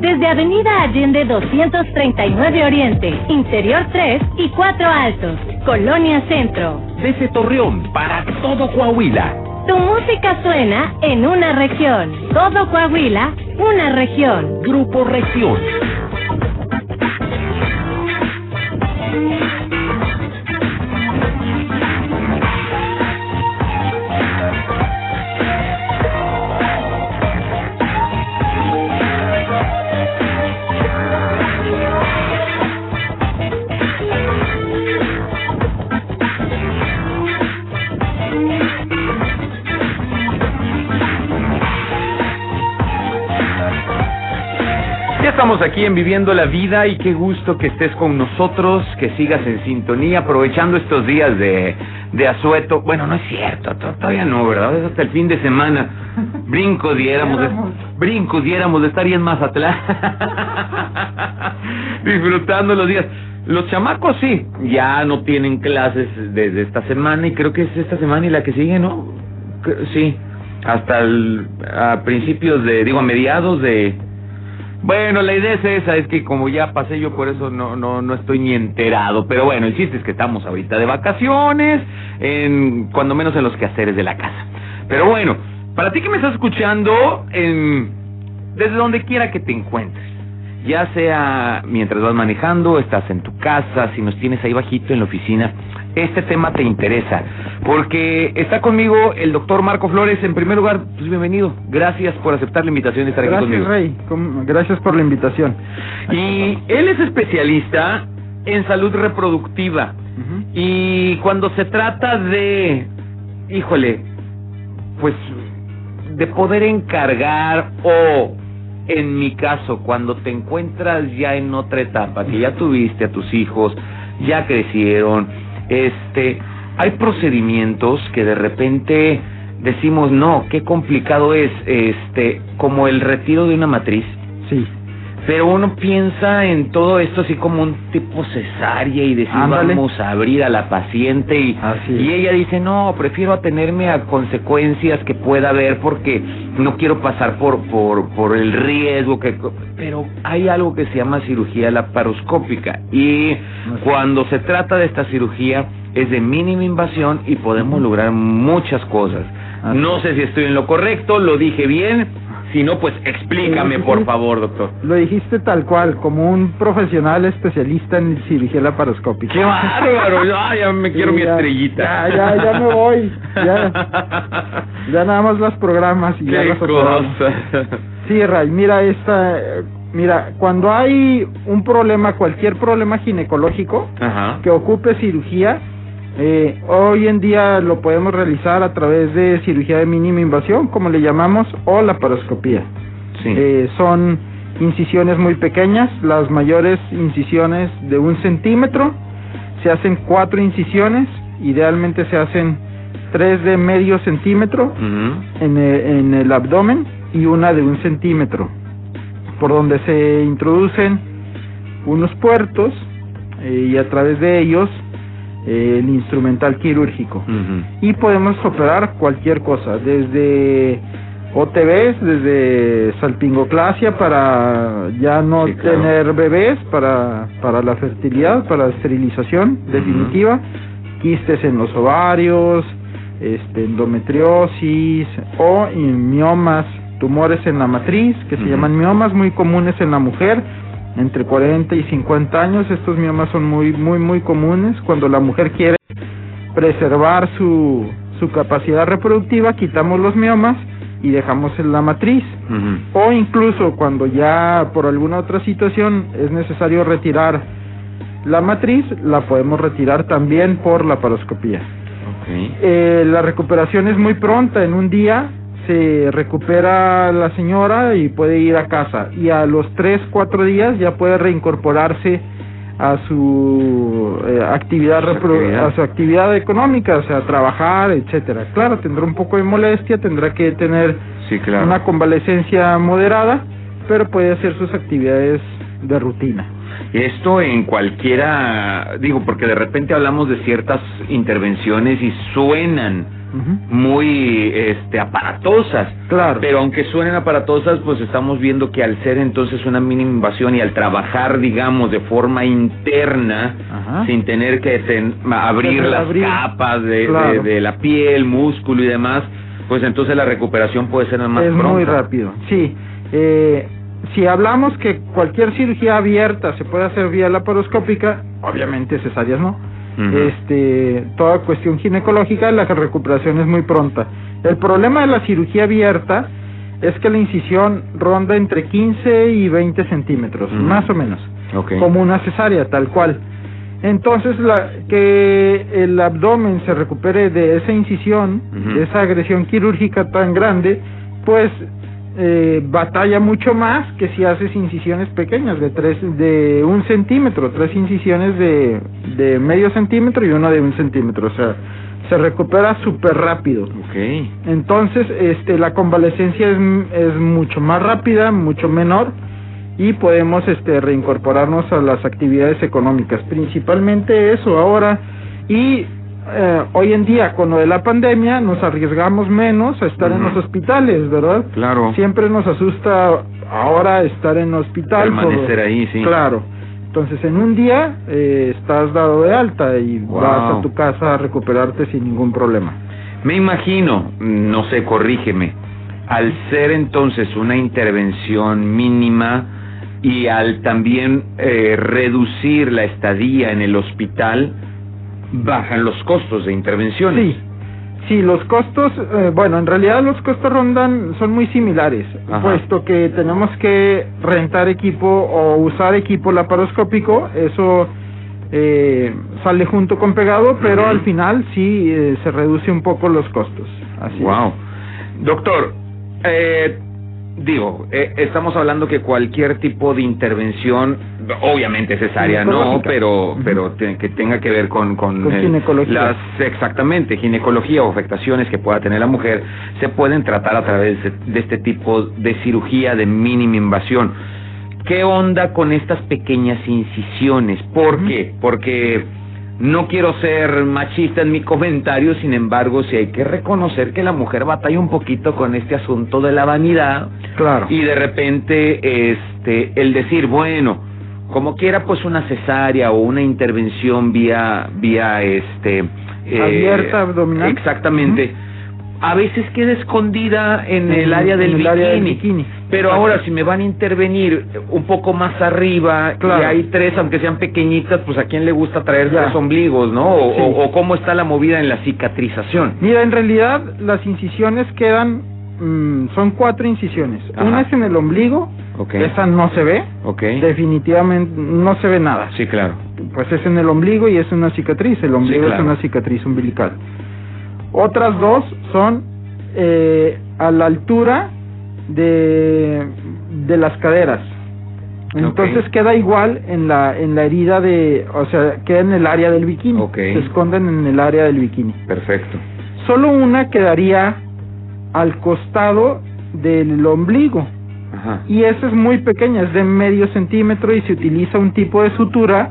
Desde Avenida Allende 239 Oriente, Interior 3 y 4 Altos, Colonia Centro. Desde Torreón para todo Coahuila. Tu música suena en una región. Todo Coahuila, una región. Grupo Región. Estamos aquí en Viviendo la Vida y qué gusto que estés con nosotros, que sigas en sintonía, aprovechando estos días de, de asueto. Bueno, no es cierto, todavía no, ¿verdad? Es hasta el fin de semana. Brinco diéramos, de, brinco diéramos de estar en Mazatlán. Disfrutando los días. Los chamacos sí, ya no tienen clases desde esta semana y creo que es esta semana y la que sigue, ¿no? Sí, hasta el, a principios de, digo, a mediados de bueno, la idea es esa, es que como ya pasé yo por eso no, no, no estoy ni enterado, pero bueno, el chiste es que estamos ahorita de vacaciones, en, cuando menos en los quehaceres de la casa. Pero bueno, para ti que me estás escuchando, desde donde quiera que te encuentres, ya sea mientras vas manejando, estás en tu casa, si nos tienes ahí bajito en la oficina, este tema te interesa, porque está conmigo el doctor Marco Flores. En primer lugar, pues bienvenido. Gracias por aceptar la invitación de estar aquí conmigo. Gracias, Rey. Gracias por la invitación. Y él es especialista en salud reproductiva. Y cuando se trata de, híjole, pues de poder encargar o en mi caso, cuando te encuentras ya en otra etapa, que ya tuviste a tus hijos, ya crecieron, este, hay procedimientos que de repente decimos, no, qué complicado es, este, como el retiro de una matriz. Sí. Pero uno piensa en todo esto así como un tipo cesárea y decir vamos a abrir a la paciente y, y ella dice no, prefiero atenerme a consecuencias que pueda haber porque no quiero pasar por, por, por el riesgo que... Pero hay algo que se llama cirugía laparoscópica y cuando se trata de esta cirugía es de mínima invasión y podemos lograr muchas cosas. No sé si estoy en lo correcto, lo dije bien si no, pues explícame, por favor, doctor. Lo dijiste tal cual, como un profesional especialista en cirugía laparoscópica. ¡Qué bárbaro! ya me quiero mi estrellita. Ya, ya, ya me voy. Ya, ya nada más las programas y ya las cosa. Sí, Ray, mira esta... Mira, cuando hay un problema, cualquier problema ginecológico que ocupe cirugía, eh, hoy en día lo podemos realizar a través de cirugía de mínima invasión, como le llamamos, o la paroscopía. Eh, son incisiones muy pequeñas, las mayores incisiones de un centímetro, se hacen cuatro incisiones, idealmente se hacen tres de medio centímetro en, el, en el abdomen y una de un centímetro, por donde se introducen unos puertos eh, y a través de ellos el instrumental quirúrgico. Y podemos operar cualquier cosa, desde OTBs, desde salpingoclasia para ya no tener bebés, para, para la fertilidad, para esterilización definitiva, quistes en los ovarios, este, endometriosis o miomas, tumores en la matriz, que se llaman miomas muy comunes en la mujer, entre 40 y 50 años. Estos miomas son muy, muy, muy comunes. Cuando la mujer quiere preservar su, su capacidad reproductiva, quitamos los miomas y dejamos en la matriz. O incluso cuando ya por alguna otra situación es necesario retirar la matriz, la podemos retirar también por la paroscopía. Eh, la recuperación es muy pronta, en un día se recupera la señora y puede ir a casa y a los 3, 4 días ya puede reincorporarse a su eh, actividad, a su actividad económica, o sea, trabajar, etcétera. Claro, tendrá un poco de molestia, tendrá que tener una convalecencia moderada, pero puede hacer sus actividades de rutina. Esto en cualquiera, digo, porque de repente hablamos de ciertas intervenciones y suenan muy este aparatosas. Claro. Pero aunque suenen aparatosas, pues estamos viendo que al ser entonces una mínima invasión y al trabajar, digamos, de forma interna, sin tener que abrir las capas de, de, la piel, músculo y demás, pues entonces la recuperación puede ser más Es muy rápido, sí. Eh, si hablamos que cualquier cirugía abierta se puede hacer vía laparoscópica, obviamente cesáreas no este, toda cuestión ginecológica, la recuperación es muy pronta. El problema de la cirugía abierta es que la incisión ronda entre 15 y 20 centímetros, más o menos, como una cesárea, tal cual. Entonces, la, que el abdomen se recupere de esa incisión, de esa agresión quirúrgica tan grande, pues eh, batalla mucho más que si haces incisiones pequeñas de tres de un centímetro tres incisiones de, de medio centímetro y una de un centímetro o sea se recupera súper rápido okay. entonces este la convalecencia es, es mucho más rápida mucho menor y podemos este reincorporarnos a las actividades económicas principalmente eso ahora y eh, hoy en día con lo de la pandemia nos arriesgamos menos a estar en los hospitales, ¿verdad? Claro. Siempre nos asusta ahora estar en hospital. Permanecer ahí, sí. Claro. Entonces en un día eh, estás dado de alta y vas a tu casa a recuperarte sin ningún problema. Me imagino, no sé, corrígeme, al ser entonces una intervención mínima y al también eh, reducir la estadía en el hospital, bajan los costos de intervenciones. Sí, sí, los costos, eh, bueno, en realidad los costos rondan, son muy similares, puesto que tenemos que rentar equipo o usar equipo laparoscópico, eso eh, sale junto con pegado, pero al final sí eh, se reduce un poco los costos. Así wow. Doctor, eh, digo, eh, estamos hablando que cualquier tipo de intervención, obviamente cesárea no, pero pero que tenga que ver con, con, ginecología. las exactamente ginecología o afectaciones que pueda tener la mujer se pueden tratar a través de, este tipo de cirugía de mínima invasión. ¿Qué onda con estas pequeñas incisiones? ¿Por qué? Porque no quiero ser machista en mi comentario, sin embargo, sí hay que reconocer que la mujer batalla un poquito con este asunto de la vanidad. Claro. Y de repente, este, el decir, bueno, como quiera, pues una cesárea o una intervención vía, vía, este, eh, abierta abdominal. Exactamente a veces queda escondida en, el área del, bikini. Pero ahora si me van a intervenir un poco más arriba y hay tres, aunque sean pequeñitas, pues a quién le gusta traer tres ombligos, ¿no? O, cómo está la movida en la cicatrización. Mira, en realidad las incisiones quedan, mm, son cuatro incisiones. Una es en el ombligo, esa no se ve, definitivamente no se ve nada. Sí, claro. Pues es en el ombligo y es una cicatriz, el ombligo es una cicatriz umbilical. Otras dos son eh, a la altura de, de las caderas. Entonces queda igual en la en la herida de, o sea, queda en el área del bikini. Se esconden en el área del bikini. Perfecto. Solo una quedaría al costado del ombligo. Ajá. Y esa es muy pequeña, es de medio centímetro y se utiliza un tipo de sutura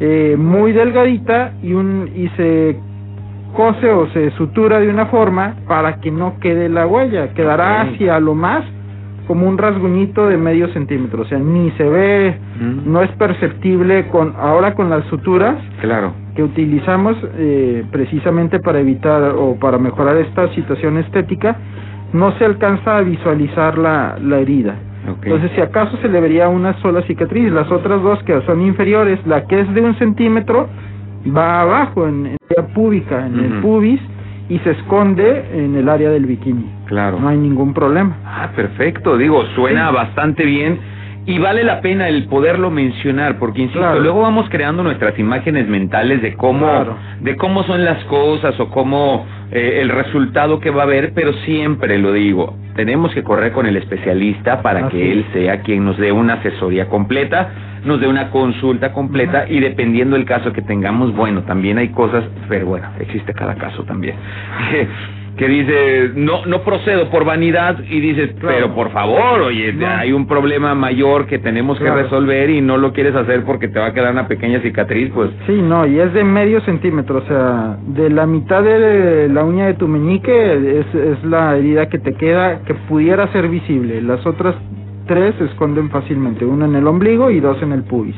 eh, muy delgadita y un y se cose o se sutura de una forma para que no quede la huella, quedará hacia lo más como un rasguñito de medio centímetro, o sea, ni se ve, mm. no es perceptible con ahora con las suturas claro. que utilizamos eh, precisamente para evitar o para mejorar esta situación estética, no se alcanza a visualizar la, la herida. Entonces, si acaso se le vería una sola cicatriz, las otras dos que son inferiores, la que es de un centímetro, va abajo en, en la púbica, en el pubis y se esconde en el área del bikini. Claro. No hay ningún problema. Ah, perfecto. Digo, suena bastante bien y vale la pena el poderlo mencionar porque insisto luego vamos creando nuestras imágenes mentales de cómo de cómo son las cosas o cómo eh, el resultado que va a haber pero siempre lo digo tenemos que correr con el especialista para que él sea quien nos dé una asesoría completa nos dé una consulta completa y dependiendo del caso que tengamos, bueno, también hay cosas, pero bueno, existe cada caso también. que dice, no no procedo por vanidad y dices, pero por favor, oye, hay un problema mayor que tenemos que resolver y no lo quieres hacer porque te va a quedar una pequeña cicatriz, pues. Sí, no, y es de medio centímetro, o sea, de la mitad de la uña de tu meñique es, es la herida que te queda que pudiera ser visible. Las otras tres se esconden fácilmente, una en el ombligo y dos en el pubis.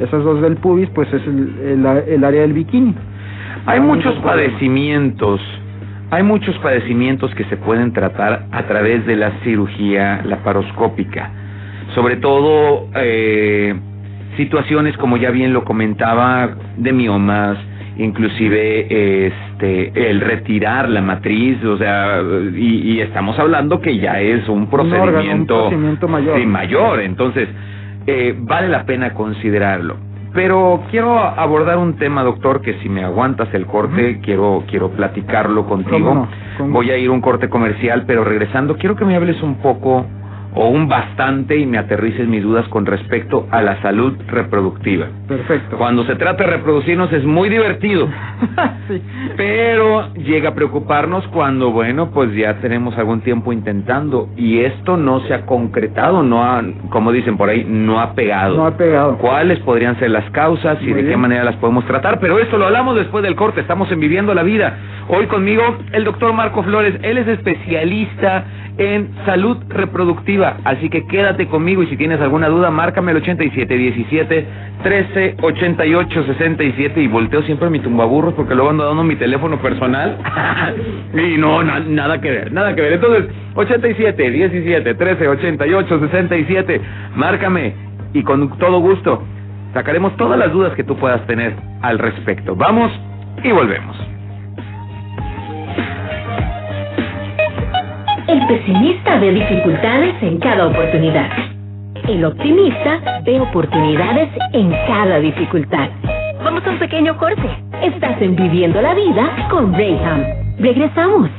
Esas dos del pubis, pues es el, el área del bikini. Hay muchos padecimientos hay muchos padecimientos que se pueden tratar a través de la cirugía laparoscópica, sobre todo eh, situaciones como ya bien lo comentaba de miomas, inclusive este el retirar la matriz, o sea, y, estamos hablando que ya es un procedimiento, mayor. mayor, entonces eh, vale la pena considerarlo. Pero quiero abordar un tema, doctor, que si me aguantas el corte, quiero quiero platicarlo contigo. Voy a ir a un corte comercial, pero regresando, quiero que me hables un poco o un bastante y me aterrices mis dudas con respecto a la salud reproductiva. Perfecto. Cuando se trata de reproducirnos es muy divertido, sí. pero llega a preocuparnos cuando, bueno, pues ya tenemos algún tiempo intentando y esto no se ha concretado, no ha, como dicen por ahí, no ha pegado. No ha pegado. ¿Cuáles podrían ser las causas y de qué manera las podemos tratar? Pero esto lo hablamos después del corte, estamos en Viviendo la Vida. Hoy conmigo el doctor Marco Flores, él es especialista en salud reproductiva. Así que quédate conmigo y si tienes alguna duda, márcame el 8717 13 88 67 y volteo siempre mi tumbaburros porque luego ando dando mi teléfono personal. y no, nada que ver, nada que ver. Entonces, 87 17 13 88 67, márcame y con todo gusto sacaremos todas las dudas que tú puedas tener al respecto. Vamos y volvemos. El pesimista ve dificultades en cada oportunidad. El optimista ve oportunidades en cada dificultad. Vamos a un pequeño corte. Estás en Viviendo la Vida con Rayham. Regresamos.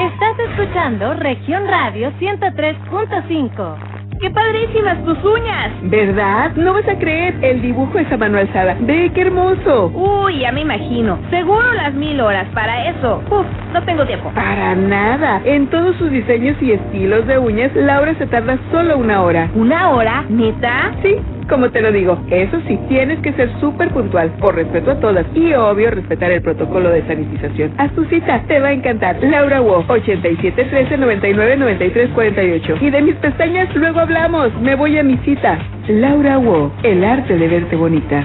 Estás escuchando Región Radio 103.5. ¡Qué padrísimas tus uñas! ¿Verdad? No vas a creer, el dibujo es a mano alzada. ¡Ve qué hermoso! Uy, ya me imagino. Seguro las mil horas para eso. Uf, no tengo tiempo. Para nada. En todos sus diseños y estilos de uñas, Laura se tarda solo una hora. ¿Una hora? ¿Neta? Sí, como te lo digo, eso sí, tienes que ser súper puntual, por respeto a todas y obvio respetar el protocolo de sanitización. Haz tu cita, te va a encantar. Laura Wo, 8713 99 48. Y de mis pestañas luego hablamos, me voy a mi cita. Laura Wo, el arte de verte bonita.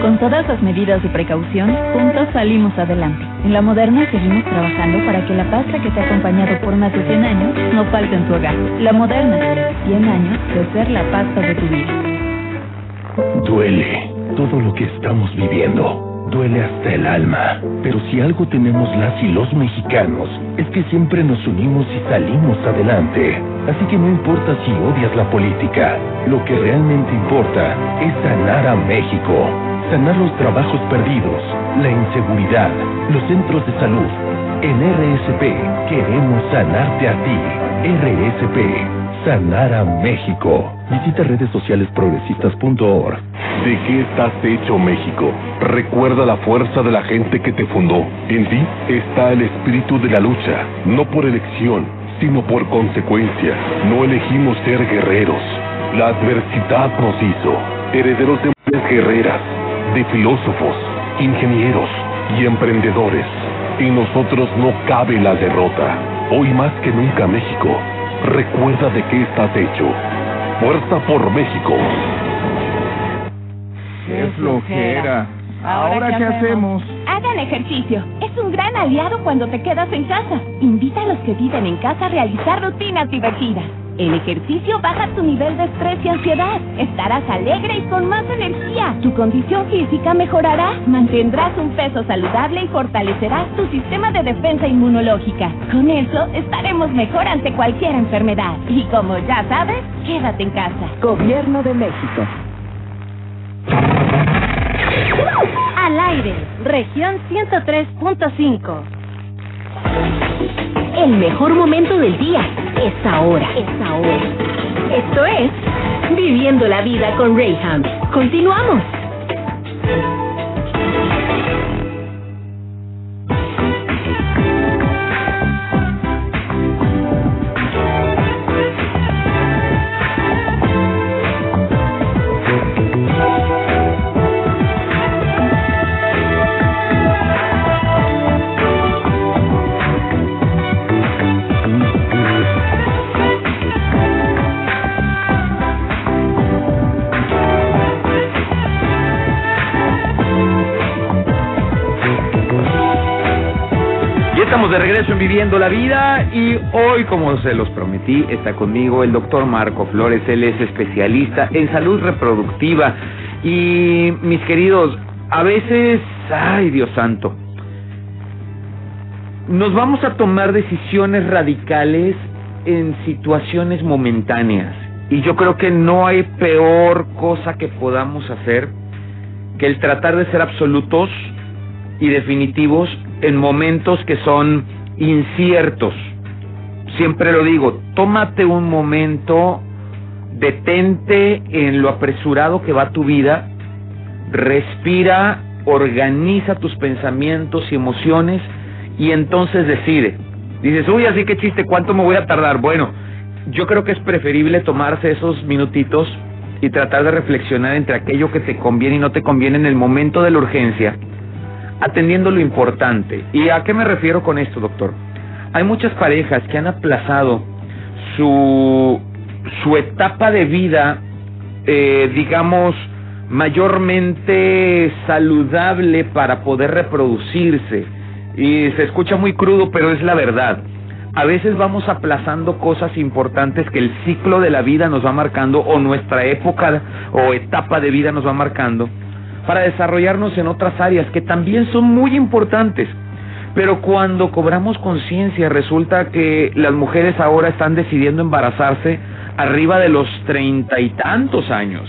Con todas las medidas de precaución, juntos salimos adelante. En la moderna seguimos trabajando para que la pasta que te ha acompañado por más de 100 años no falte en tu hogar. La moderna, 100 años de ser la pasta de tu vida. Duele todo lo que estamos viviendo. Duele hasta el alma. Pero si algo tenemos las y los mexicanos, es que siempre nos unimos y salimos adelante. Así que no importa si odias la política, lo que realmente importa es sanar a México sanar los trabajos perdidos, la inseguridad, los centros de salud. En RSP queremos sanarte a ti. RSP, sanar a México. Visita redes sociales progresistas.org. ¿De qué estás hecho México? Recuerda la fuerza de la gente que te fundó. En ti está el espíritu de la lucha, no por elección, sino por consecuencia. No elegimos ser guerreros. La adversidad nos hizo herederos de mujeres guerreras de filósofos, ingenieros y emprendedores. En nosotros no cabe la derrota. Hoy más que nunca México, recuerda de qué estás hecho. Fuerza por México. ¡Qué flojera! ¿Ahora qué hacemos? Hagan ejercicio. Es un gran aliado cuando te quedas en casa. Invita a los que viven en casa a realizar rutinas divertidas. El ejercicio baja tu nivel de estrés y ansiedad. Estarás alegre y con más energía. Tu condición física mejorará. Mantendrás un peso saludable y fortalecerás tu sistema de defensa inmunológica. Con eso estaremos mejor ante cualquier enfermedad. Y como ya sabes, quédate en casa. Gobierno de México. Al aire, región 103.5. El mejor momento del día es ahora. Es ahora. Esto es Viviendo la Vida con Rayham. Continuamos. Viviendo la Vida y hoy, como se los prometí, está conmigo el doctor Marco Flores. Él es especialista en salud reproductiva. Y mis queridos, a veces, ay Dios santo, nos vamos a tomar decisiones radicales en situaciones momentáneas. Y yo creo que no hay peor cosa que podamos hacer que el tratar de ser absolutos y definitivos en momentos que son inciertos. Siempre lo digo, tómate un momento, detente en lo apresurado que va tu vida, respira, organiza tus pensamientos y emociones y entonces decide. Dices, uy, así que chiste, ¿cuánto me voy a tardar? Bueno, yo creo que es preferible tomarse esos minutitos y tratar de reflexionar entre aquello que te conviene y no te conviene en el momento de la urgencia atendiendo lo importante. ¿Y a qué me refiero con esto, doctor? Hay muchas parejas que han aplazado su, su etapa de vida, eh, digamos, mayormente saludable para poder reproducirse. Y se escucha muy crudo, pero es la verdad. A veces vamos aplazando cosas importantes que el ciclo de la vida nos va marcando o nuestra época o etapa de vida nos va marcando para desarrollarnos en otras áreas que también son muy importantes. Pero cuando cobramos conciencia resulta que las mujeres ahora están decidiendo embarazarse arriba de los treinta y tantos años.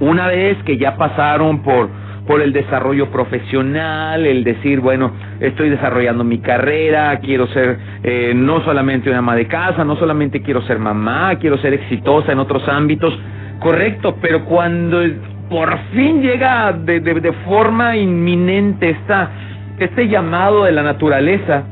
Una vez que ya pasaron por por el desarrollo profesional, el decir, bueno, estoy desarrollando mi carrera, quiero ser eh, no solamente una ama de casa, no solamente quiero ser mamá, quiero ser exitosa en otros ámbitos, correcto, pero cuando por fin llega de, de, forma inminente esta, este llamado de la naturaleza,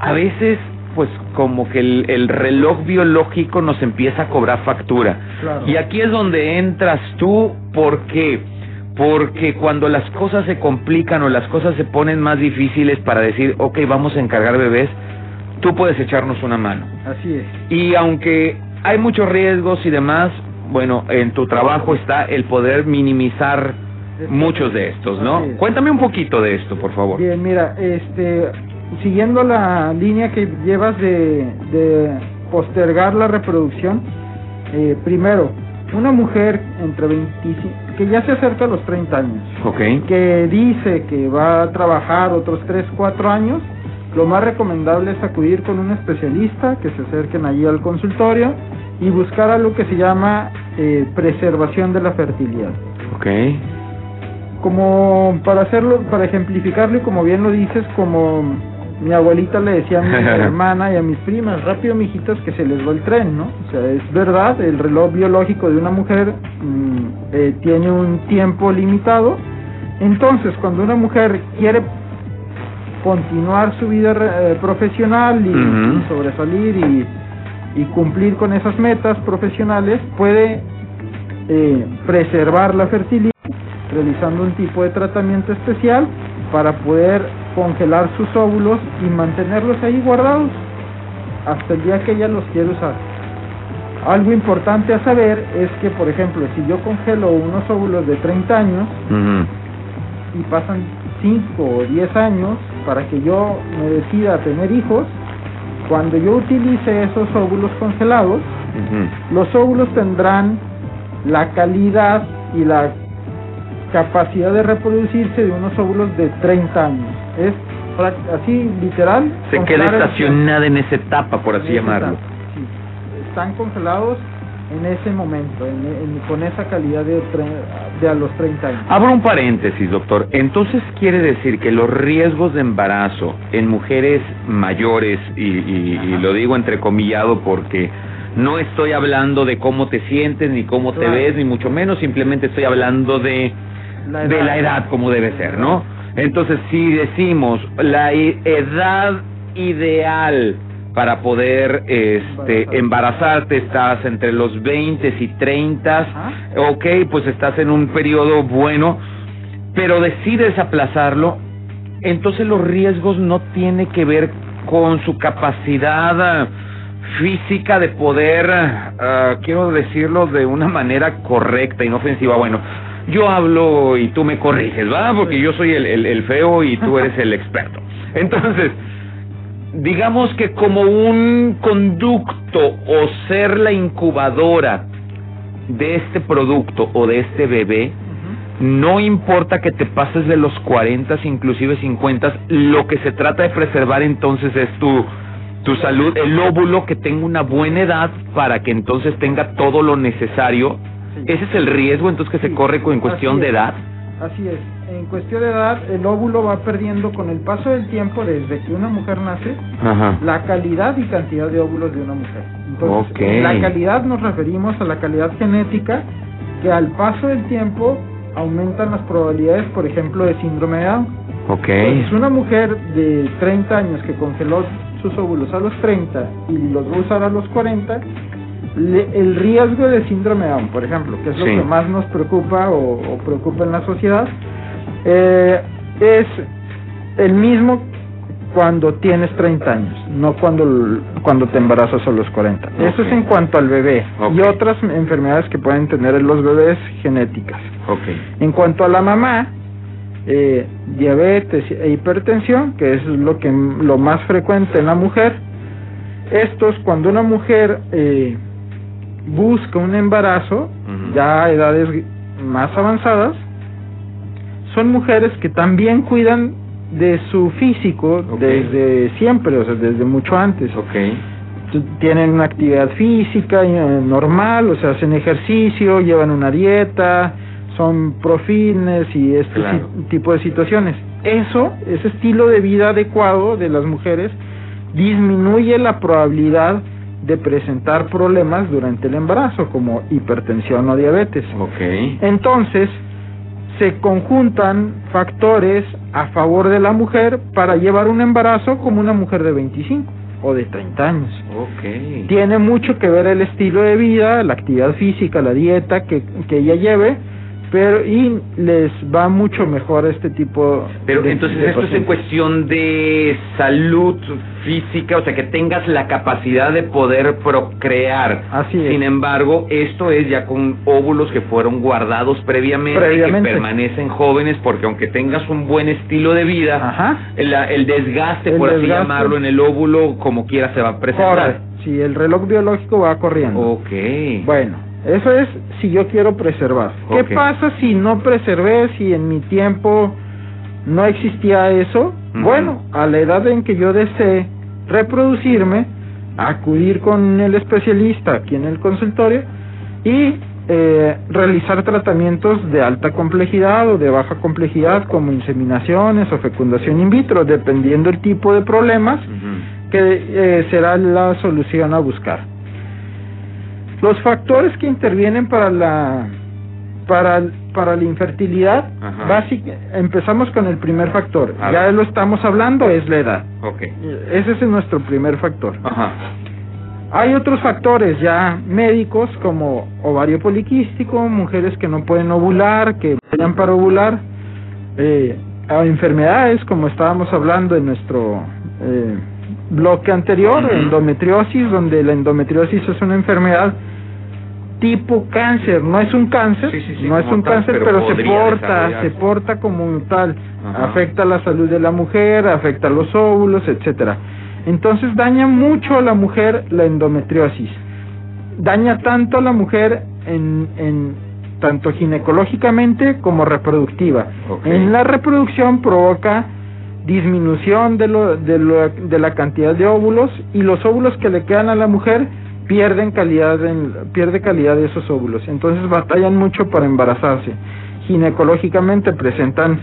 a veces pues como que el, el reloj biológico nos empieza a cobrar factura. Y aquí es donde entras tú, ¿por qué? Porque cuando las cosas se complican o las cosas se ponen más difíciles para decir, ok, vamos a encargar bebés, tú puedes echarnos una mano. Así es. Y aunque hay muchos riesgos y demás, bueno, en tu trabajo está el poder minimizar muchos de estos, ¿no? Cuéntame un poquito de esto, por favor. Bien, mira, este, siguiendo la línea que llevas de, de postergar la reproducción, eh, primero, una mujer entre 25, que ya se acerca a los 30 años, okay. que dice que va a trabajar otros 3, 4 años, lo más recomendable es acudir con un especialista, que se acerquen allí al consultorio y buscar algo que se llama eh, preservación de la fertilidad. Ok. Como para hacerlo, para ejemplificarlo y como bien lo dices, como mi abuelita le decía a mi hermana y a mis primas, rápido mijitas que se les va el tren, ¿no? O sea, es verdad, el reloj biológico de una mujer mm, eh, tiene un tiempo limitado. Entonces, cuando una mujer quiere continuar su vida eh, profesional y sobresalir y y cumplir con esas metas profesionales, puede eh, preservar la fertilidad realizando un tipo de tratamiento especial para poder congelar sus óvulos y mantenerlos ahí guardados. Hasta el día que ella los quiere usar. Algo importante a saber es que, por ejemplo, si yo congelo unos óvulos de 30 años y pasan 5 o 10 años para que yo me decida tener hijos, cuando yo utilice esos óvulos congelados, los óvulos tendrán la calidad y la capacidad de reproducirse de unos óvulos de 30 años. Es así literal. Se queda estacionada en esa etapa, por así llamarlo. Están congelados en ese momento, con esa calidad de, de a los 30 años. Abro un paréntesis, doctor. Entonces quiere decir que los riesgos de embarazo en mujeres mayores, y, y, lo digo entrecomillado porque no estoy hablando de cómo te sientes, ni cómo te ves, ni mucho menos, simplemente estoy hablando de de la edad como debe ser, ¿no? Entonces, si decimos la edad ideal para poder este, embarazarte estás entre los 20 y 30, ok, pues estás en un periodo bueno, pero decides aplazarlo, entonces los riesgos no tienen que ver con su capacidad ah, física de poder, ah, quiero decirlo de una manera correcta, inofensiva, bueno, yo hablo y tú me corriges, ¿va? Porque yo soy el, el, feo y tú eres el experto. Entonces, digamos que como un conducto o ser la incubadora de este producto o de este bebé, no importa que te pases de los 40, inclusive 50, lo que se trata de preservar entonces es tu, tu salud, el óvulo que tenga una buena edad para que entonces tenga todo lo necesario ¿Ese es el riesgo entonces que se corre en cuestión de edad? Así es. En cuestión de edad, el óvulo va perdiendo con el paso del tiempo, desde que una mujer nace, la calidad y cantidad de óvulos de una mujer. Entonces, la calidad nos referimos a la calidad genética, que al paso del tiempo aumentan las probabilidades, por ejemplo, de síndrome de Down. Ok. Entonces, una mujer de 30 años que congeló sus óvulos a los 30 y los va a usar a los 40, el riesgo de síndrome de Down, por ejemplo, que es lo que más nos preocupa o, preocupa en la sociedad, eh, es el mismo cuando tienes 30 años, no cuando, cuando te embarazas a los 40. Eso es en cuanto al bebé. Y otras enfermedades que pueden tener los bebés genéticas. En cuanto a la mamá, eh, diabetes e hipertensión, que es lo que lo más frecuente en la mujer, estos cuando una mujer eh, busca un embarazo, ya a edades más avanzadas, son mujeres que también cuidan de su físico desde siempre, o sea, desde mucho antes. Okay. Tienen una actividad física eh, normal, o sea, hacen ejercicio, llevan una dieta, son profines y este tipo de situaciones. Eso, ese estilo de vida adecuado de las mujeres, disminuye la probabilidad de presentar problemas durante el embarazo, como hipertensión o diabetes. Okay. Entonces, se conjuntan factores a favor de la mujer para llevar un embarazo como una mujer de 25 o de 30 años. Okay. Tiene mucho que ver el estilo de vida, la actividad física, la dieta que, que ella lleve, pero y les va mucho mejor este tipo pero entonces esto es en cuestión de salud física o sea que tengas la capacidad de poder procrear así es. sin embargo esto es ya con óvulos que fueron guardados previamente, previamente. que permanecen jóvenes porque aunque tengas un buen estilo de vida El, el, desgaste por así llamarlo en el óvulo como quiera se va a presentar sí el reloj biológico va corriendo Ok. bueno eso es si yo quiero preservar. ¿Qué pasa si no preservé, si en mi tiempo no existía eso? Bueno, a la edad en que yo desee reproducirme, acudir con el especialista aquí en el consultorio y eh, realizar tratamientos de alta complejidad o de baja complejidad como inseminaciones o fecundación in vitro, dependiendo el tipo de problemas que eh, será la solución a buscar. Los factores que intervienen para la para para la infertilidad, básica, empezamos con el primer factor. ya lo estamos hablando, es la edad. Okay. Ese es nuestro primer factor. Hay otros factores ya médicos como ovario poliquístico, mujeres que no pueden ovular, que vayan para ovular, eh, enfermedades como estábamos hablando en nuestro eh, bloque anterior, endometriosis, donde la endometriosis es una enfermedad tipo cáncer, no es un cáncer, no es un cáncer, pero, se porta, se porta como tal, afecta la salud de la mujer, afecta los óvulos, etcétera. Entonces daña mucho a la mujer la endometriosis. daña tanto a la mujer en, en tanto ginecológicamente como reproductiva. En la reproducción provoca disminución de, lo, de, lo, de la cantidad de óvulos y los óvulos que le quedan a la mujer pierden calidad en, pierde calidad de esos óvulos. Entonces batallan mucho para embarazarse. Ginecológicamente presentan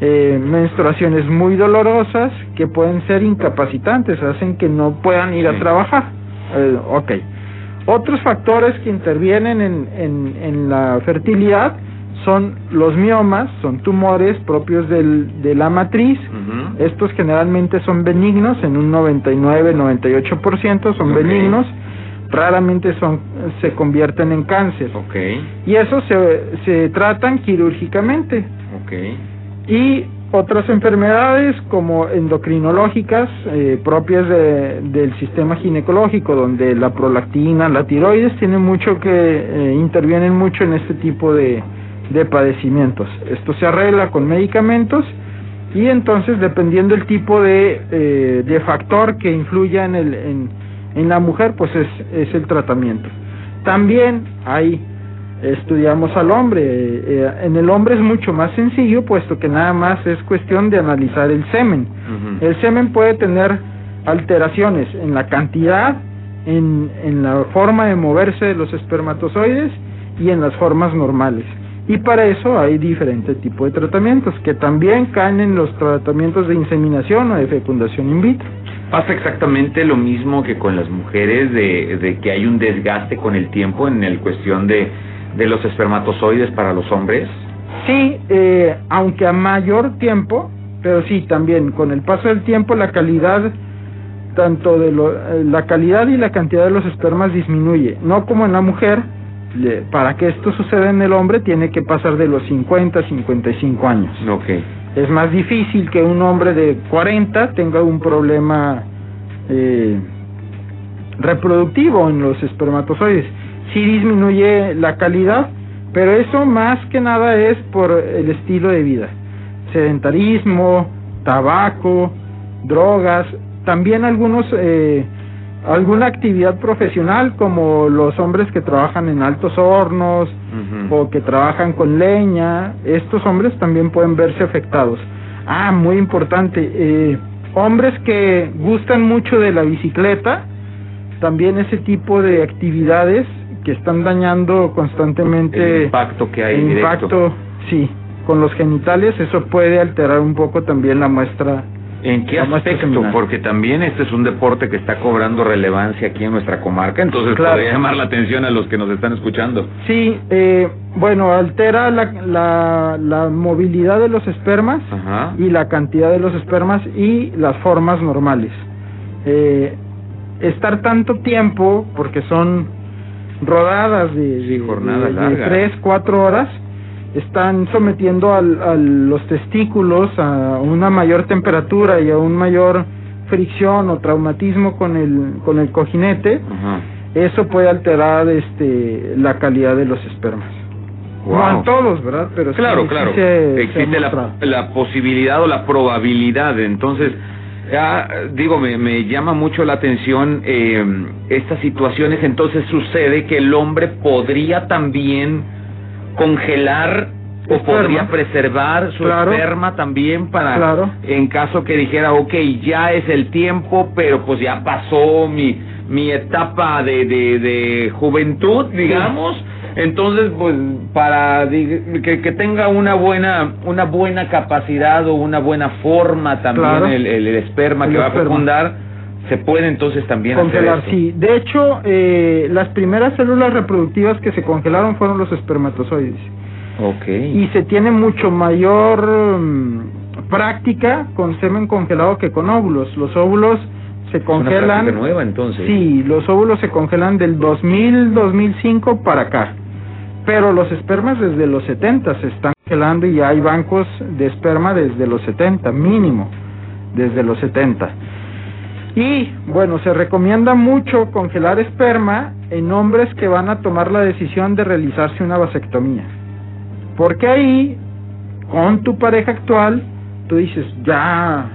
eh, menstruaciones muy dolorosas que pueden ser incapacitantes hacen que no puedan ir a trabajar. Eh, ok. Otros factores que intervienen en, en, en la fertilidad son los miomas, son tumores propios del, de la matriz. Estos generalmente son benignos, en un 99-98% son benignos. Raramente son se convierten en cáncer. Okay. Y esos se, se tratan quirúrgicamente. Okay. Y otras enfermedades como endocrinológicas eh, propias de, del sistema ginecológico, donde la prolactina, la tiroides tienen mucho que eh, intervienen mucho en este tipo de, de padecimientos. Esto se arregla con medicamentos y entonces dependiendo del tipo de, eh, de factor que influya en, el, en, en la mujer, pues es, es el tratamiento. También hay, estudiamos al hombre, eh, en el hombre es mucho más sencillo, puesto que nada más es cuestión de analizar el semen. El semen puede tener alteraciones en la cantidad, en, en la forma de moverse de los espermatozoides y en las formas normales. Y para eso hay diferentes tipos de tratamientos que también caen en los tratamientos de inseminación o de fecundación in vitro. Pasa exactamente lo mismo que con las mujeres, de, de que hay un desgaste con el tiempo en el cuestión de, de los espermatozoides para los hombres. Sí, eh, aunque a mayor tiempo, pero sí, también con el paso del tiempo la calidad tanto de lo, eh, la calidad y la cantidad de los espermas disminuye, no como en la mujer, para que esto suceda en el hombre tiene que pasar de los 50 a 55 años. Okay. Es más difícil que un hombre de 40 tenga un problema eh, reproductivo en los espermatozoides. Sí disminuye la calidad, pero eso más que nada es por el estilo de vida. Sedentarismo, tabaco, drogas, también algunos eh, alguna actividad profesional como los hombres que trabajan en altos hornos o que trabajan con leña, estos hombres también pueden verse afectados. Ah, muy importante, eh, hombres que gustan mucho de la bicicleta, también ese tipo de actividades que están dañando constantemente el impacto que hay el impacto, sí, con los genitales, eso puede alterar un poco también la muestra ¿En qué aspecto? Porque también este es un deporte que está cobrando relevancia aquí en nuestra comarca, entonces Claro. podría llamar la atención a los que nos están escuchando. Sí, eh, bueno, altera la, la, la movilidad de los espermas Ajá. y la cantidad de los espermas y las formas normales. Eh, estar tanto tiempo, porque son rodadas de, de, jornadas de- de largas. tres, cuatro horas, están sometiendo al- a los testículos a una mayor temperatura y a un mayor fricción o traumatismo con el, con el cojinete, Ajá. eso puede alterar este la calidad de los espermas. No Wow. en todos, ¿verdad? Pero Claro, sí claro. se Existe la, la posibilidad o la probabilidad. Entonces, ya, digo, me, me llama mucho la atención eh, estas situaciones. Entonces sucede que el hombre podría también congelar o Esperma. podría preservar su Claro. esperma también para Claro. en caso que dijera, ok, ya es el tiempo, pero pues ya pasó mi, mi etapa de, de, de juventud, digamos. Entonces, pues, para que, que tenga una buena una buena capacidad o una buena forma también Claro. el, el, el esperma El que va a fecundar, se puede entonces también Congelar, hacer sí. De hecho, eh, las primeras células reproductivas que se congelaron fueron los espermatozoides. Ok. Y se tiene mucho mayor mm, práctica con semen congelado que con óvulos. Los óvulos se Es una congelan. nueva entonces. Sí, los óvulos se congelan del 2000, 2005 para acá. Pero los espermas desde los 70 se están congelando y ya hay bancos de esperma desde los 70, mínimo, desde los 70. Y bueno, se recomienda mucho congelar esperma en hombres que van a tomar la decisión de realizarse una vasectomía. Porque ahí, con tu pareja actual, tú dices, ya,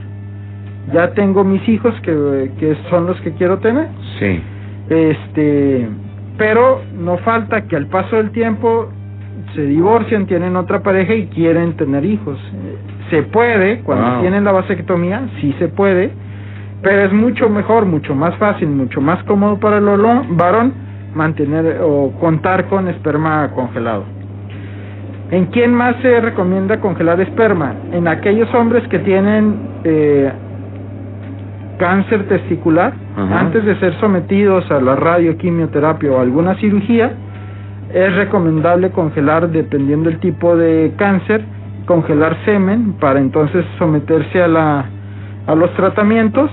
ya tengo mis hijos que, que son los que quiero tener. Sí. Este, pero no falta que al paso del tiempo se divorcian, tienen otra pareja y quieren tener hijos. Se puede, cuando tienen la vasectomía, sí se puede, pero es mucho mejor, mucho más fácil, mucho más cómodo para el varón mantener o contar con esperma congelado. ¿En quién más se recomienda congelar esperma? En aquellos hombres que tienen eh, cáncer testicular, antes de ser sometidos a la radioquimioterapia o alguna cirugía, es recomendable congelar, dependiendo del tipo de cáncer, congelar semen para entonces someterse a, la, a los tratamientos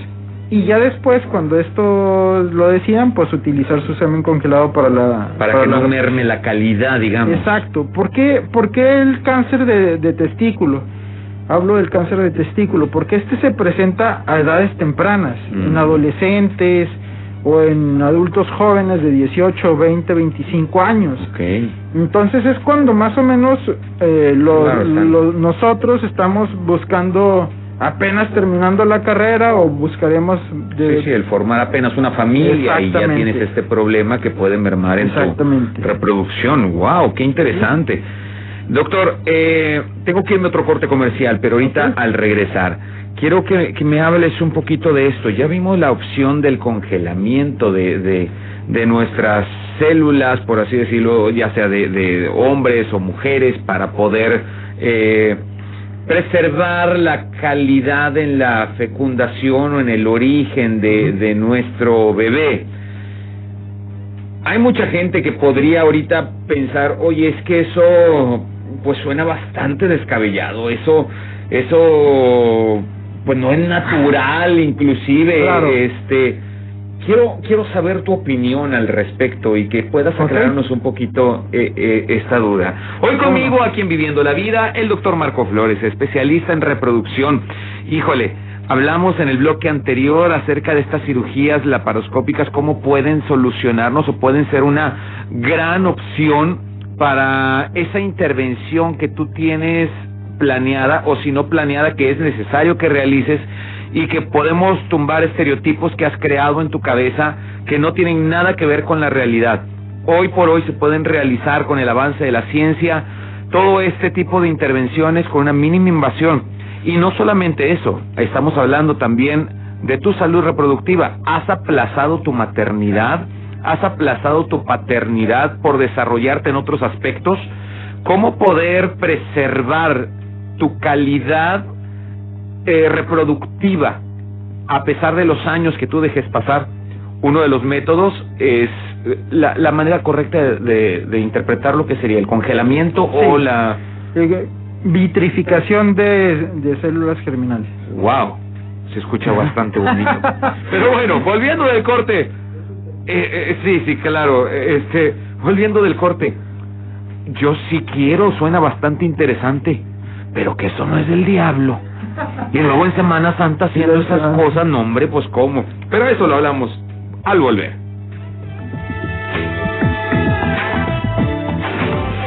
y ya después cuando esto lo decían pues utilizar su semen congelado para la para, que no merme la calidad digamos exacto ¿por qué, por qué el cáncer de, de testículo? hablo del cáncer de testículo porque este se presenta a edades tempranas en mm. adolescentes o en adultos jóvenes de 18, 20, 25 años. Okay. Entonces es cuando más o menos eh, nosotros estamos buscando apenas terminando la carrera o buscaremos de... sí, sí, el formar apenas una familia y ya tienes este problema que puede mermar en tu reproducción. Wow, qué interesante. Doctor, eh, tengo que irme a otro corte comercial, pero ahorita al regresar quiero que, que, me hables un poquito de esto. Ya vimos la opción del congelamiento de, de, de nuestras células, por así decirlo, ya sea de, de hombres o mujeres, para poder eh, preservar la calidad en la fecundación o en el origen de, de nuestro bebé. Hay mucha gente que podría ahorita pensar, oye, es que eso pues suena bastante descabellado, eso, eso pues no es natural, inclusive, este quiero quiero saber tu opinión al respecto y que puedas aclararnos un poquito eh, eh, esta duda. Hoy conmigo aquí en Viviendo la Vida el doctor Marco Flores, especialista en reproducción. Híjole, hablamos en el bloque anterior acerca de estas cirugías laparoscópicas, cómo pueden solucionarnos o pueden ser una gran opción para esa intervención que tú tienes planeada o si no planeada que es necesario que realices y que podemos tumbar estereotipos que has creado en tu cabeza que no tienen nada que ver con la realidad. Hoy por hoy se pueden realizar con el avance de la ciencia todo este tipo de intervenciones con una mínima invasión. Y no solamente eso, estamos hablando también de tu salud reproductiva. ¿Has aplazado tu maternidad? ¿Has aplazado tu paternidad por desarrollarte en otros aspectos? ¿Cómo poder preservar tu calidad eh, reproductiva a pesar de los años que tú dejes pasar. Uno de los métodos es eh, la, la manera correcta de, de, interpretar lo que sería el congelamiento o la eh, vitrificación de, de células germinales. Wow, se escucha bastante bonito. Pero bueno, volviendo del corte. Eh, sí, sí, claro. Este, volviendo del corte. Yo sí quiero, suena bastante interesante pero que eso no es del diablo. Y luego en Semana Santa haciendo esas cosas, no hombre, pues cómo. Pero eso lo hablamos al volver.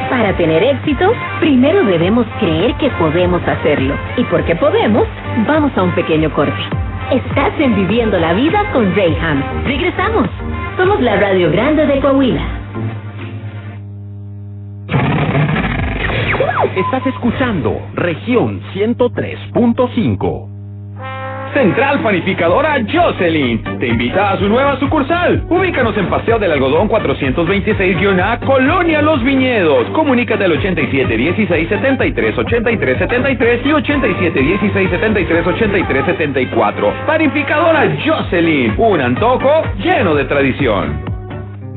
Para tener éxito, primero debemos creer que podemos hacerlo. Y porque podemos, vamos a un pequeño corte. Estás en Viviendo la Vida con Rayham. Regresamos. Somos la Radio Grande de Coahuila. Estás escuchando región 103.5. Central Panificadora Jocelyn te invita a su nueva sucursal. Ubícanos en Paseo del Algodón 426-A, Colonia Los Viñedos. Comunícate al 87 16 73 83 73 y 87 16 73 83 74. Panificadora Jocelyn, un antojo lleno de tradición.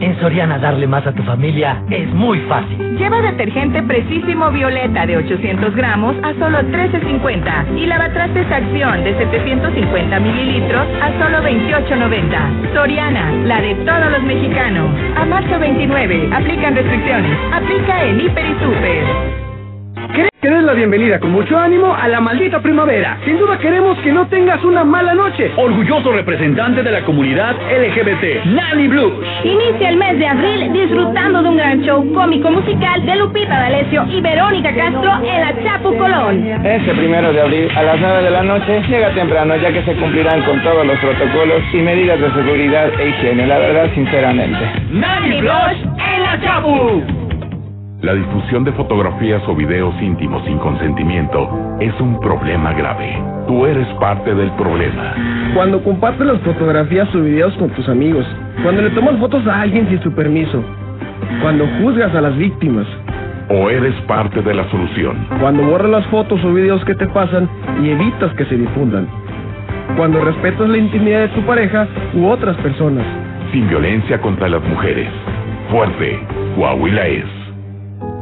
En Soriana darle más a tu familia es muy fácil. Lleva detergente Precisísimo Violeta de 800 gramos a solo 13.50 y lavatrastes Acción de 750 mililitros a solo 28.90. Soriana, la de todos los mexicanos. A marzo 29, aplican restricciones. Aplica en Hiper y Super. Que des la bienvenida con mucho ánimo a la maldita primavera. Sin duda queremos que no tengas una mala noche. Orgulloso representante de la comunidad LGBT, Nani Blues. Inicia el mes de abril disfrutando de un gran show cómico musical de Lupita D'Alessio y Verónica Castro en la Chapu Colón. Este primero de abril a las 9 de la noche llega temprano ya que se cumplirán con todos los protocolos y medidas de seguridad e higiene. La verdad, sinceramente. Nani Blues en la Chapu. La difusión de fotografías o videos íntimos sin consentimiento es un problema grave. Tú eres parte del problema. Cuando compartes las fotografías o videos con tus amigos. Cuando le tomas fotos a alguien sin su permiso. Cuando juzgas a las víctimas. O eres parte de la solución. Cuando borras las fotos o videos que te pasan y evitas que se difundan. Cuando respetas la intimidad de tu pareja u otras personas. Sin violencia contra las mujeres. Fuerte. Coahuila es.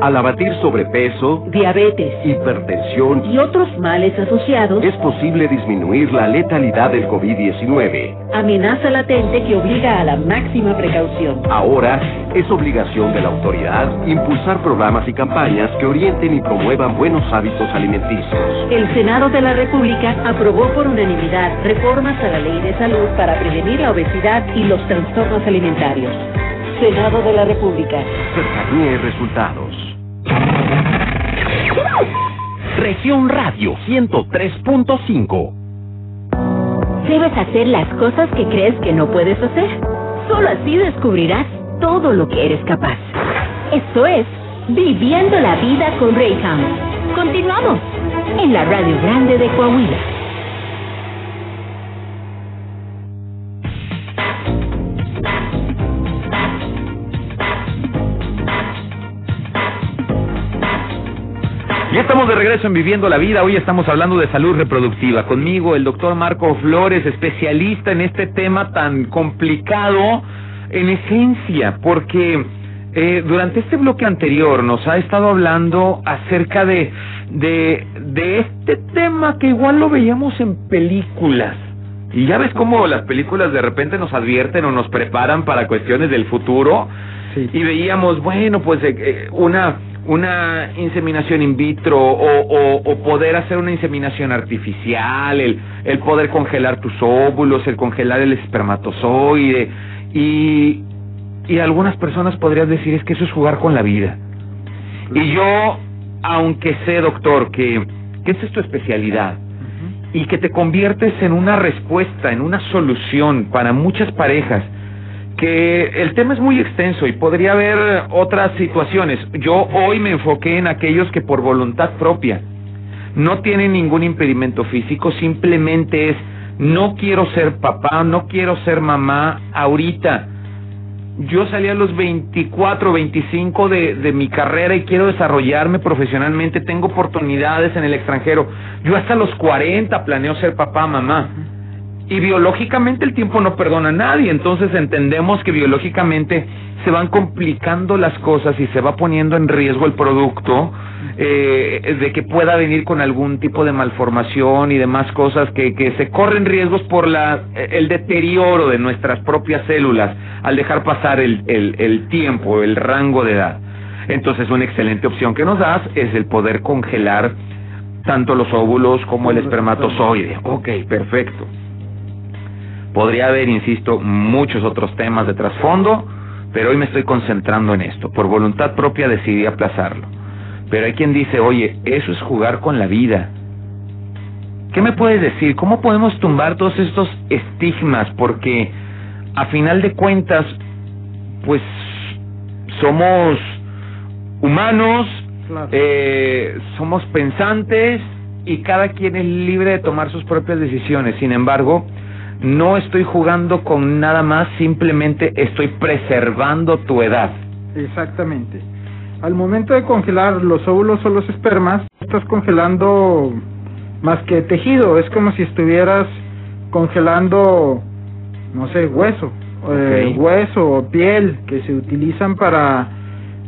Al abatir sobrepeso, diabetes, hipertensión y otros males asociados, es posible disminuir la letalidad del COVID-19. Amenaza latente que obliga a la máxima precaución. Ahora es obligación de la autoridad impulsar programas y campañas que orienten y promuevan buenos hábitos alimenticios. El Senado de la República aprobó por unanimidad reformas a la ley de salud para prevenir la obesidad y los trastornos alimentarios. Senado de la República. Cercanía y resultados. Región Radio 103.5. Debes hacer las cosas que crees que no puedes hacer. Solo así descubrirás todo lo que eres capaz. Esto es Viviendo la Vida con Rayham. Continuamos en la Radio Grande de Coahuila. Estamos de regreso en Viviendo la Vida. Hoy estamos hablando de salud reproductiva. Conmigo el doctor Marco Flores, especialista en este tema tan complicado en esencia, porque eh, durante este bloque anterior nos ha estado hablando acerca de, de, de este tema que igual lo veíamos en películas. Y ya ves cómo las películas de repente nos advierten o nos preparan para cuestiones del futuro. Y veíamos, bueno, pues eh, eh, una una inseminación in vitro o, o, o, poder hacer una inseminación artificial, el, el poder congelar tus óvulos, el congelar el espermatozoide y, y algunas personas podrían decir es que eso es jugar con la vida. Y yo, aunque sé, doctor, que, que esa es tu especialidad y que te conviertes en una respuesta, en una solución para muchas parejas, que el tema es muy extenso y podría haber otras situaciones. Yo hoy me enfoqué en aquellos que por voluntad propia no tienen ningún impedimento físico, simplemente es no quiero ser papá, no quiero ser mamá ahorita. Yo salí a los 24, 25 de, de mi carrera y quiero desarrollarme profesionalmente, tengo oportunidades en el extranjero. Yo hasta los 40 planeo ser papá, mamá y biológicamente el tiempo no perdona a nadie, entonces entendemos que biológicamente se van complicando las cosas y se va poniendo en riesgo el producto eh, de que pueda venir con algún tipo de malformación y demás cosas que, que se corren riesgos por la, el deterioro de nuestras propias células al dejar pasar el, el, el tiempo, el rango de edad. Entonces una excelente opción que nos das es el poder congelar tanto los óvulos como el espermatozoide. Ok, perfecto. Podría haber, insisto, muchos otros temas de trasfondo, pero hoy me estoy concentrando en esto. Por voluntad propia decidí aplazarlo. Pero hay quien dice, oye, eso es jugar con la vida. ¿Qué me puedes decir? ¿Cómo podemos tumbar todos estos estigmas? Porque a final de cuentas, pues somos humanos, eh, somos pensantes y cada quien es libre de tomar sus propias decisiones. Sin embargo, no estoy jugando con nada más, simplemente estoy preservando tu edad. Exactamente. al momento de congelar los óvulos o los espermas, estás congelando más que tejido, es como si estuvieras congelando, no sé, hueso, eh, hueso o piel que se utilizan para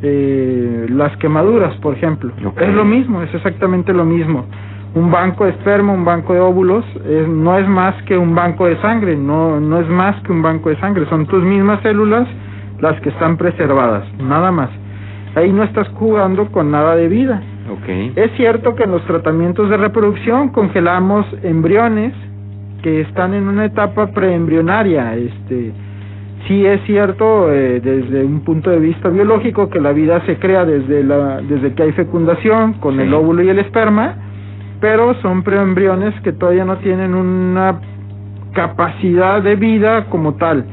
eh, las quemaduras, por ejemplo. Es lo mismo, es exactamente lo mismo. Un banco de esperma, un banco de óvulos, es, no es más que un banco de sangre, no, no es más que un banco de sangre, son tus mismas células las que están preservadas, nada más. Ahí no estás jugando con nada de vida. Okay. Es cierto que en los tratamientos de reproducción congelamos embriones que están en una etapa preembrionaria. Este, sí es cierto eh, desde un punto de vista biológico que la vida se crea desde la desde que hay fecundación con el óvulo y el esperma, pero son preembriones que todavía no tienen una capacidad de vida como tal.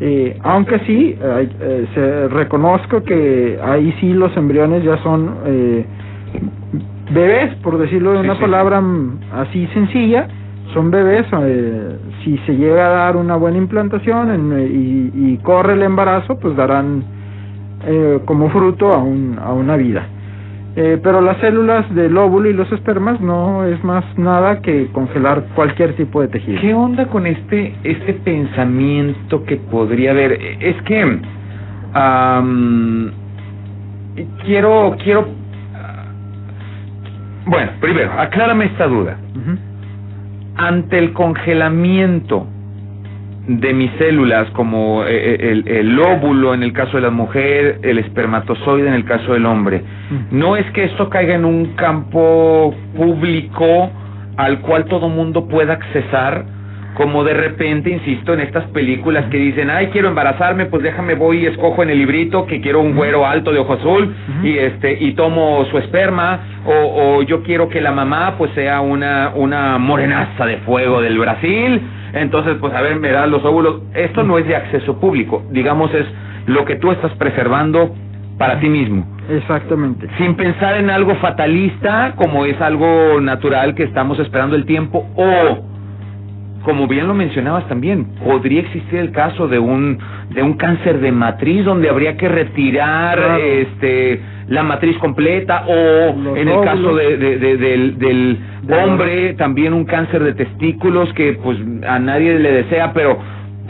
Eh, aunque sí, eh, se reconozco que ahí sí los embriones ya son eh, bebés, por decirlo de una palabra así sencilla, son bebés. Eh, si se llega a dar una buena implantación en, y, y, corre el embarazo, pues darán eh, como fruto a, un, a una vida. Eh, pero las células del óvulo y los espermas no es más nada que congelar cualquier tipo de tejido. ¿Qué onda con este este pensamiento que podría haber? Es que quiero quiero bueno, primero, aclárame esta duda. Ante el congelamiento de mis células, como eh, eh, el, el, óvulo en el caso de la mujer, el espermatozoide en el caso del hombre. No es que esto caiga en un campo público al cual todo mundo pueda accesar, como de repente, insisto, en estas películas que dicen, ay, quiero embarazarme, pues déjame, voy y escojo en el librito que quiero un güero alto de ojo azul y este y tomo su esperma, o, o yo quiero que la mamá pues sea una, una morenaza de fuego del Brasil, entonces, pues a ver, me los óvulos. Esto no es de acceso público, digamos, es lo que tú estás preservando para ti mismo. Exactamente. Sin pensar en algo fatalista, como es algo natural que estamos esperando el tiempo, o como bien lo mencionabas también, podría existir el caso de un de un cáncer de matriz donde habría que retirar este la matriz completa o en el caso de, del, del hombre también un cáncer de testículos que pues a nadie le desea, pero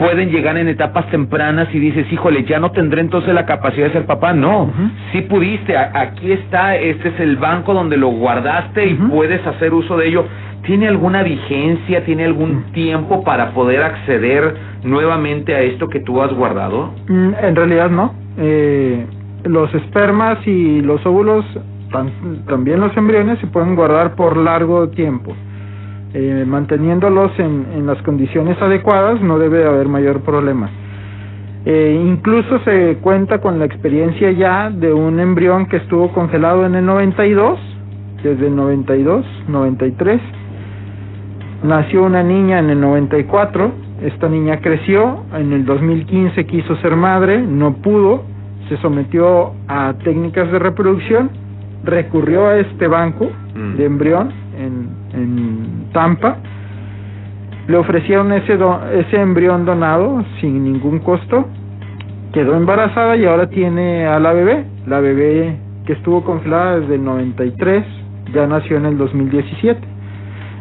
pueden llegar en etapas tempranas y dices, híjole, ya no tendré entonces la capacidad de ser papá. No, sí pudiste, aquí está, este es el banco donde lo guardaste y puedes hacer uso de ello. ¿Tiene alguna vigencia, tiene algún tiempo para poder acceder nuevamente a esto que tú has guardado? Mm, en realidad no. Eh, los espermas y los óvulos, también los embriones, se pueden guardar por largo tiempo. Eh, manteniéndolos en, las condiciones adecuadas no debe haber mayor problema. Eh, incluso se cuenta con la experiencia ya de un embrión que estuvo congelado en el 92, desde el 92, 93 Nació una niña en el 94, esta niña creció, en el 2015 quiso ser madre, no pudo, se sometió a técnicas de reproducción, recurrió a este banco mm. de embrión en, en Tampa, le ofrecieron ese, ese embrión donado sin ningún costo, quedó embarazada y ahora tiene a la bebé, la bebé que estuvo congelada desde el 93, ya nació en el 2017.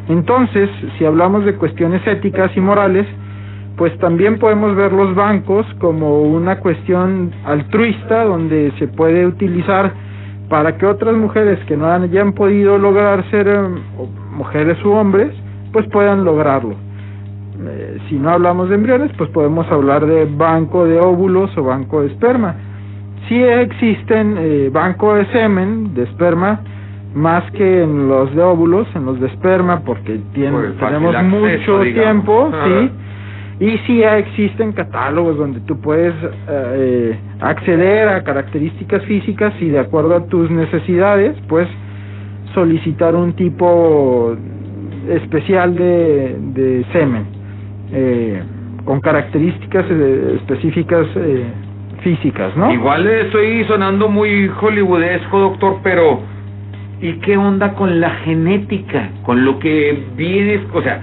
Entonces, si hablamos de cuestiones éticas y morales, pues también podemos ver los bancos como una cuestión altruista donde se puede utilizar para que otras mujeres que no hayan podido lograr ser eh, mujeres u hombres, pues puedan lograrlo. Eh, si no hablamos de embriones, pues podemos hablar de banco de óvulos o banco de esperma. Si existen eh, banco de semen, de esperma, más que en los de óvulos, en los de esperma, porque tienen, tenemos mucho tiempo, sí. Y sí ya existen catálogos donde tú puedes eh, acceder a características físicas y de acuerdo a tus necesidades, pues solicitar un tipo especial de, de semen, eh, con características eh, específicas eh, físicas, ¿no? Igual estoy sonando muy hollywoodesco, doctor, pero ¿Y qué onda con la genética? Con lo que vienes, o sea,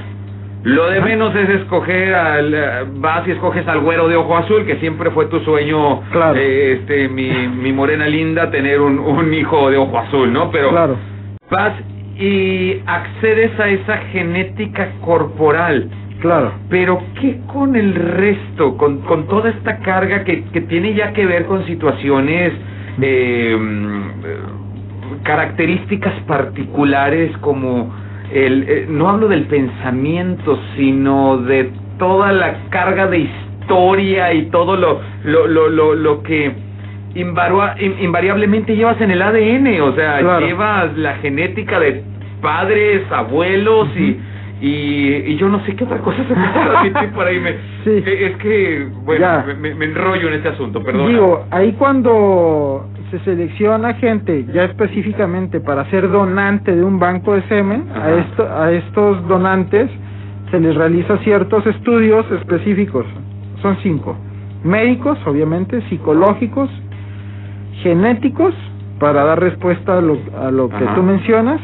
Lo de menos es escoger al, eh, vas y escoges al güero de ojo azul, que siempre fue tu sueño, Claro. eh, este, mi, mi morena linda, tener un, un hijo de ojo azul, ¿no? Pero Claro. vas y accedes a esa genética corporal. Claro. Pero ¿qué con el resto? Con, con toda esta carga que, que tiene ya que ver con situaciones, eh, mm, características particulares como el, eh, no hablo del pensamiento, sino de toda la carga de historia y todo lo, lo, lo, lo, lo que invarua- in- invariablemente llevas en el ADN, o sea, Claro. llevas la genética de padres, abuelos y, y, y yo no sé qué otra cosa se me transmitir por ahí. Me, eh, Es que, bueno, me- me enrollo en este asunto, perdón. Digo, ahí cuando se selecciona gente ya específicamente para ser donante de un banco de semen, a, esto, a estos donantes se les realiza ciertos estudios específicos. Son cinco. Médicos, obviamente, psicológicos, genéticos, para dar respuesta a lo, a lo que tú mencionas,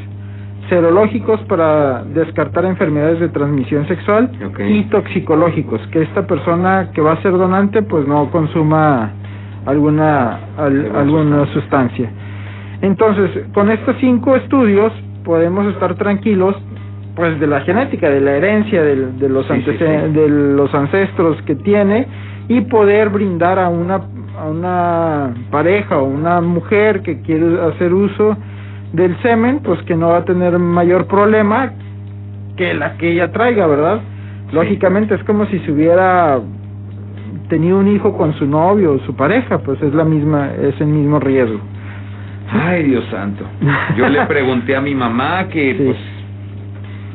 serológicos para descartar enfermedades de transmisión sexual y toxicológicos, que esta persona que va a ser donante pues no consuma alguna al- alguna sustancia. Entonces, con estos cinco estudios podemos estar tranquilos pues de la genética, de la herencia de los Sí, sí, antece- sí. de los ancestros que tiene y poder brindar a una a una pareja o una mujer que quiere hacer uso del semen, pues que no va a tener mayor problema que la que ella traiga, ¿verdad? Lógicamente es como si se hubiera tenido un hijo con su novio o su pareja, pues es la misma, es el mismo riesgo. Ay, Dios santo. Yo le pregunté a mi mamá que, pues,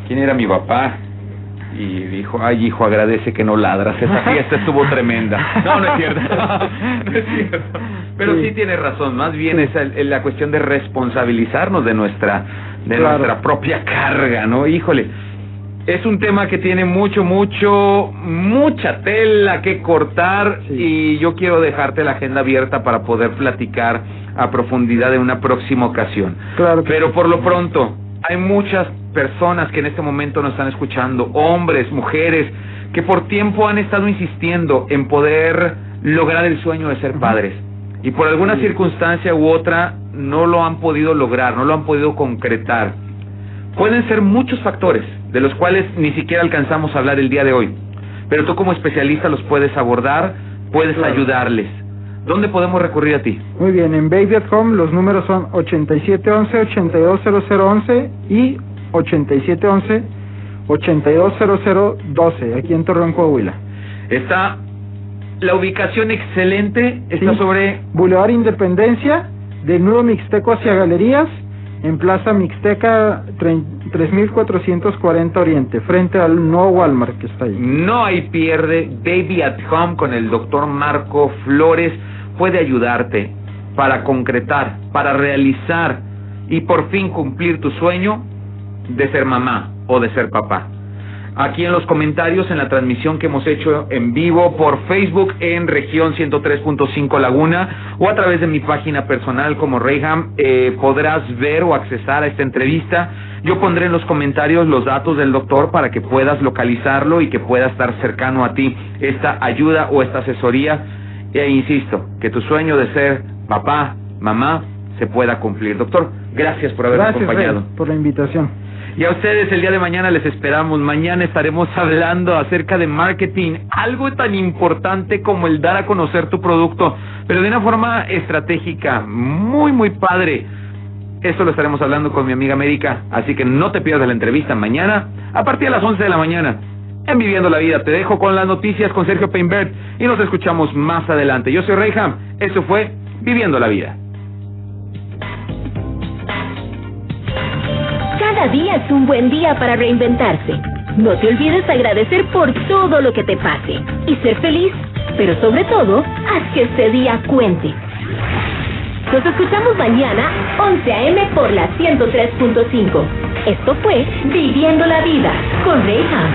quién era mi papá. Y dijo, ay, hijo, agradece que no ladras. Esa fiesta estuvo tremenda. No, no es cierto. No es cierto. Pero sí, tiene razón. Más bien es la cuestión de responsabilizarnos de nuestra, de Claro. nuestra propia carga, ¿no? Híjole. Es un tema que tiene mucho, mucho, mucha tela que cortar y yo quiero dejarte la agenda abierta para poder platicar a profundidad en una próxima ocasión. Claro que Pero por lo pronto, hay muchas personas que en este momento nos están escuchando, hombres, mujeres, que por tiempo han estado insistiendo en poder lograr el sueño de ser padres. Y por alguna circunstancia u otra no lo han podido lograr, no lo han podido concretar. Pueden ser muchos factores, de los cuales ni siquiera alcanzamos a hablar el día de hoy. Pero tú como especialista los puedes abordar, puedes Claro. ayudarles. ¿Dónde podemos recurrir a ti? Muy bien, en Baby at Home los números son 8711-820011 y 8711-820012, aquí en Torreón, Coahuila. Está la ubicación excelente, está Sí. sobre Boulevard Independencia, del Nudo Mixteco hacia Galerías, en Plaza Mixteca tre- 3440 Oriente, frente al nuevo Walmart que está ahí. No hay pierde, Baby at Home con el doctor Marco Flores puede ayudarte para concretar, para realizar y por fin cumplir tu sueño de ser mamá o de ser papá. Aquí en los comentarios, en la transmisión que hemos hecho en vivo por Facebook en región 103.5 Laguna o a través de mi página personal como Reyham, eh, podrás ver o accesar a esta entrevista. Yo pondré en los comentarios los datos del doctor para que puedas localizarlo y que pueda estar cercano a ti esta ayuda o esta asesoría. E insisto, que tu sueño de ser papá, mamá, se pueda cumplir. Doctor, gracias por habernos Gracias, Rey, acompañado. por la invitación. Y a ustedes el día de mañana les esperamos. Mañana estaremos hablando acerca de marketing, algo tan importante como el dar a conocer tu producto, pero de una forma estratégica, muy, muy padre. Esto lo estaremos hablando con mi amiga América, así que no te pierdas la entrevista mañana a partir de las 11 de la mañana. En Viviendo la Vida te dejo con las noticias con Sergio Peinbert y nos escuchamos más adelante. Yo soy Reyham, eso fue Viviendo la Vida. Cada día es un buen día para reinventarse. No te olvides agradecer por todo lo que te pase y ser feliz, pero sobre todo, haz que este día cuente. Nos escuchamos mañana, 11 a.m. por la 103.5. Esto fue Viviendo la Vida con Reyham.